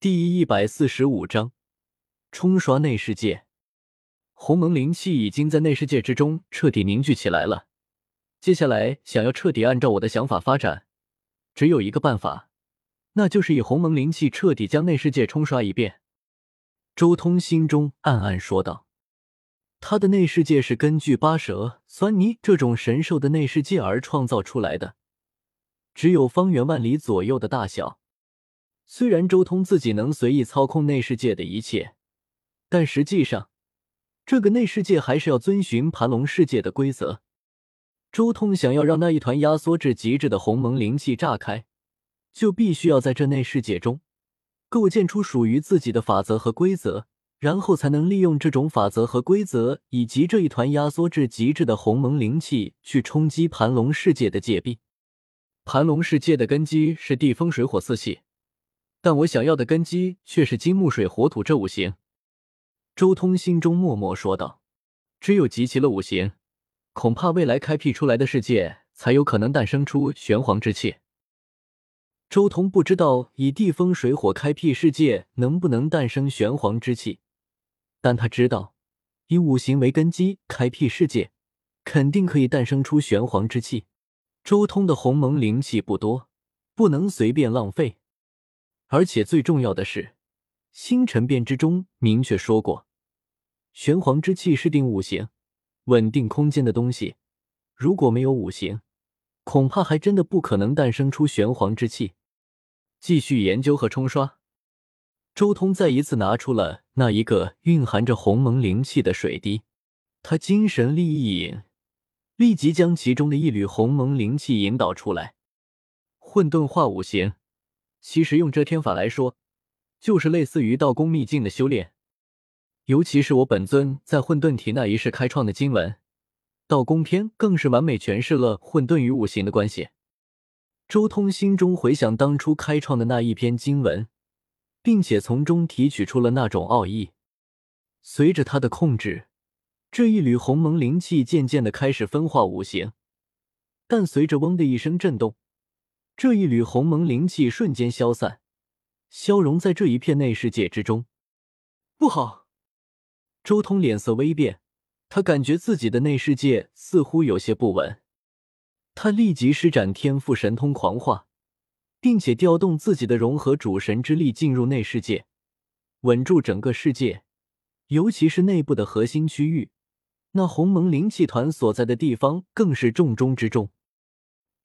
第一百四十五章，冲刷内世界。鸿蒙灵气已经在内世界之中彻底凝聚起来了。接下来想要彻底按照我的想法发展，只有一个办法，那就是以鸿蒙灵气彻底将内世界冲刷一遍。周通心中暗暗说道：“他的内世界是根据八蛇、酸泥这种神兽的内世界而创造出来的，只有方圆万里左右的大小。”虽然周通自己能随意操控内世界的一切，但实际上，这个内世界还是要遵循盘龙世界的规则。周通想要让那一团压缩至极致的鸿蒙灵气炸开，就必须要在这内世界中构建出属于自己的法则和规则，然后才能利用这种法则和规则以及这一团压缩至极致的鸿蒙灵气去冲击盘龙世界的界壁。盘龙世界的根基是地风水火四系。但我想要的根基却是金木水火土这五行。周通心中默默说道：“只有集齐了五行，恐怕未来开辟出来的世界才有可能诞生出玄黄之气。”周通不知道以地风水火开辟世界能不能诞生玄黄之气，但他知道以五行为根基开辟世界，肯定可以诞生出玄黄之气。周通的鸿蒙灵气不多，不能随便浪费。而且最重要的是，星辰变之中明确说过，玄黄之气是定五行、稳定空间的东西。如果没有五行，恐怕还真的不可能诞生出玄黄之气。继续研究和冲刷，周通再一次拿出了那一个蕴含着鸿蒙灵气的水滴，他精神力一引，立即将其中的一缕鸿蒙灵气引导出来，混沌化五行。其实用遮天法来说，就是类似于道宫秘境的修炼。尤其是我本尊在混沌体那一世开创的经文《道宫篇》，更是完美诠释了混沌与五行的关系。周通心中回想当初开创的那一篇经文，并且从中提取出了那种奥义。随着他的控制，这一缕鸿蒙灵气渐渐的开始分化五行，但随着“嗡”的一声震动。这一缕鸿蒙灵气瞬间消散，消融在这一片内世界之中。不好！周通脸色微变，他感觉自己的内世界似乎有些不稳。他立即施展天赋神通狂化，并且调动自己的融合主神之力进入内世界，稳住整个世界，尤其是内部的核心区域，那鸿蒙灵气团所在的地方更是重中之重。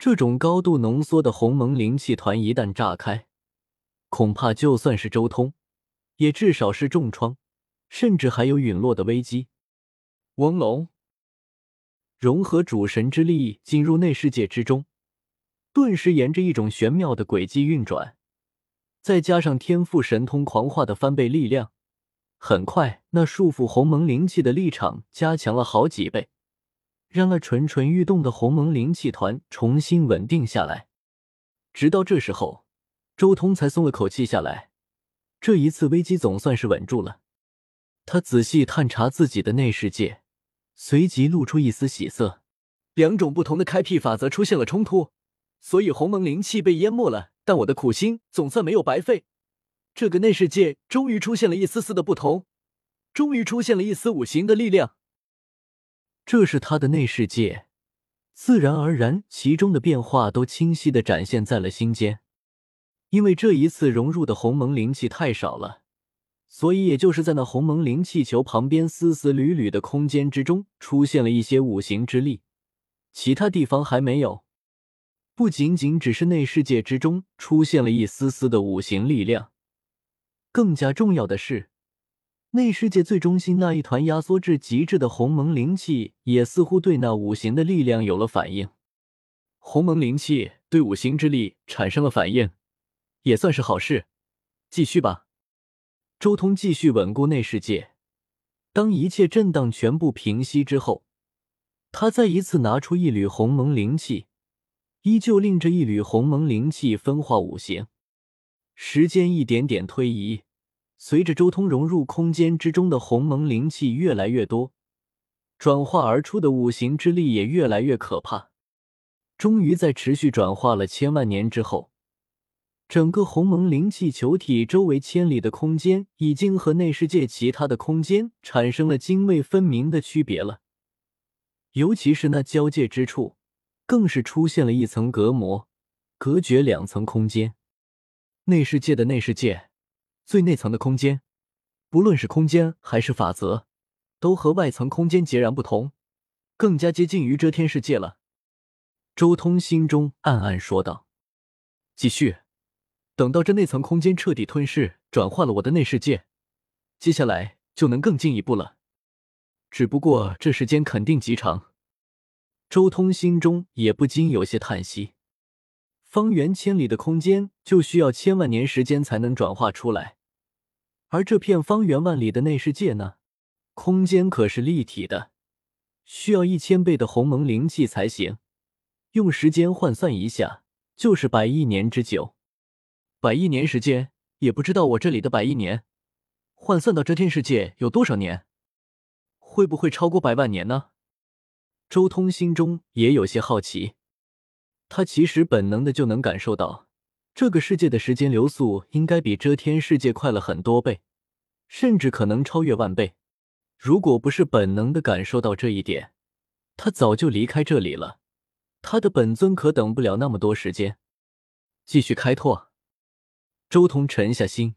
这种高度浓缩的鸿蒙灵气团一旦炸开，恐怕就算是周通，也至少是重创，甚至还有陨落的危机。翁龙融合主神之力进入内世界之中，顿时沿着一种玄妙的轨迹运转，再加上天赋神通狂化的翻倍力量，很快那束缚鸿蒙灵气的力场加强了好几倍。让那蠢蠢欲动的鸿蒙灵气团重新稳定下来，直到这时候，周通才松了口气下来。这一次危机总算是稳住了。他仔细探查自己的内世界，随即露出一丝喜色。两种不同的开辟法则出现了冲突，所以鸿蒙灵气被淹没了。但我的苦心总算没有白费。这个内世界终于出现了一丝丝的不同，终于出现了一丝五行的力量。这是他的内世界，自然而然，其中的变化都清晰的展现在了心间。因为这一次融入的鸿蒙灵气太少了，所以也就是在那鸿蒙灵气球旁边丝丝缕缕的空间之中，出现了一些五行之力，其他地方还没有。不仅仅只是内世界之中出现了一丝丝的五行力量，更加重要的是。内世界最中心那一团压缩至极致的鸿蒙灵气，也似乎对那五行的力量有了反应。鸿蒙灵气对五行之力产生了反应，也算是好事。继续吧。周通继续稳固内世界。当一切震荡全部平息之后，他再一次拿出一缕鸿蒙灵气，依旧令这一缕鸿蒙灵气分化五行。时间一点点推移。随着周通融入空间之中的鸿蒙灵气越来越多，转化而出的五行之力也越来越可怕。终于在持续转化了千万年之后，整个鸿蒙灵气球体周围千里的空间，已经和内世界其他的空间产生了泾渭分明的区别了。尤其是那交界之处，更是出现了一层隔膜，隔绝两层空间。内世界的内世界，最内层的空间，不论是空间还是法则，都和外层空间截然不同，更加接近于遮天世界了。周通心中暗暗说道：“继续。”等到这内层空间彻底吞噬、转化了我的内世界，接下来就能更进一步了。只不过这时间肯定极长。周通心中也不禁有些叹息：方圆千里的空间就需要千万年时间才能转化出来，而这片方圆万里的内世界呢？空间可是立体的，需要一千倍的鸿蒙灵气才行。用时间换算一下，就是百亿年之久。百亿年时间，也不知道我这里的百亿年换算到遮天世界有多少年，会不会超过百万年呢？周通心中也有些好奇。他其实本能的就能感受到，这个世界的时间流速应该比遮天世界快了很多倍，甚至可能超越万倍。如果不是本能的感受到这一点，他早就离开这里了。他的本尊可等不了那么多时间，继续开拓。周通沉下心，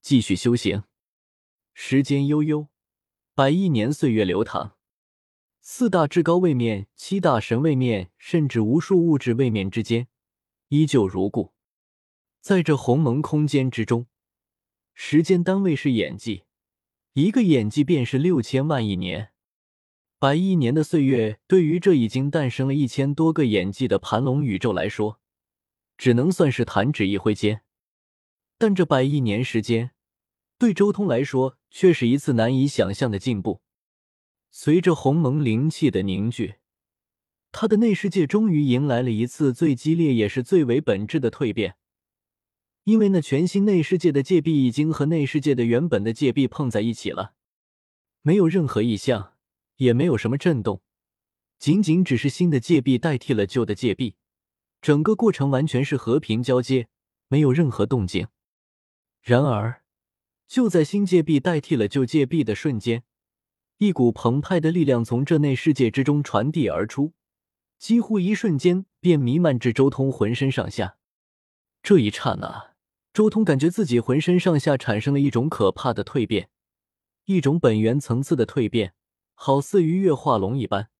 继续修行。时间悠悠，百亿年岁月流淌，四大至高位面、七大神位面，甚至无数物质位面之间，依旧如故。在这鸿蒙空间之中，时间单位是眼迹，一个眼迹便是六千万亿年。百亿年的岁月，对于这已经诞生了一千多个眼迹的盘龙宇宙来说，只能算是弹指一挥间。但这百亿年时间，对周通来说却是一次难以想象的进步。随着鸿蒙灵气的凝聚，他的内世界终于迎来了一次最激烈也是最为本质的蜕变。因为那全新内世界的界壁已经和内世界的原本的界壁碰在一起了，没有任何异象，也没有什么震动，仅仅只是新的界壁代替了旧的界壁，整个过程完全是和平交接，没有任何动静。然而，就在新界壁代替了旧界壁的瞬间，一股澎湃的力量从这内世界之中传递而出，几乎一瞬间便弥漫至周通浑身上下。这一刹那，周通感觉自己浑身上下产生了一种可怕的蜕变，一种本源层次的蜕变，好似鱼跃化龙一般。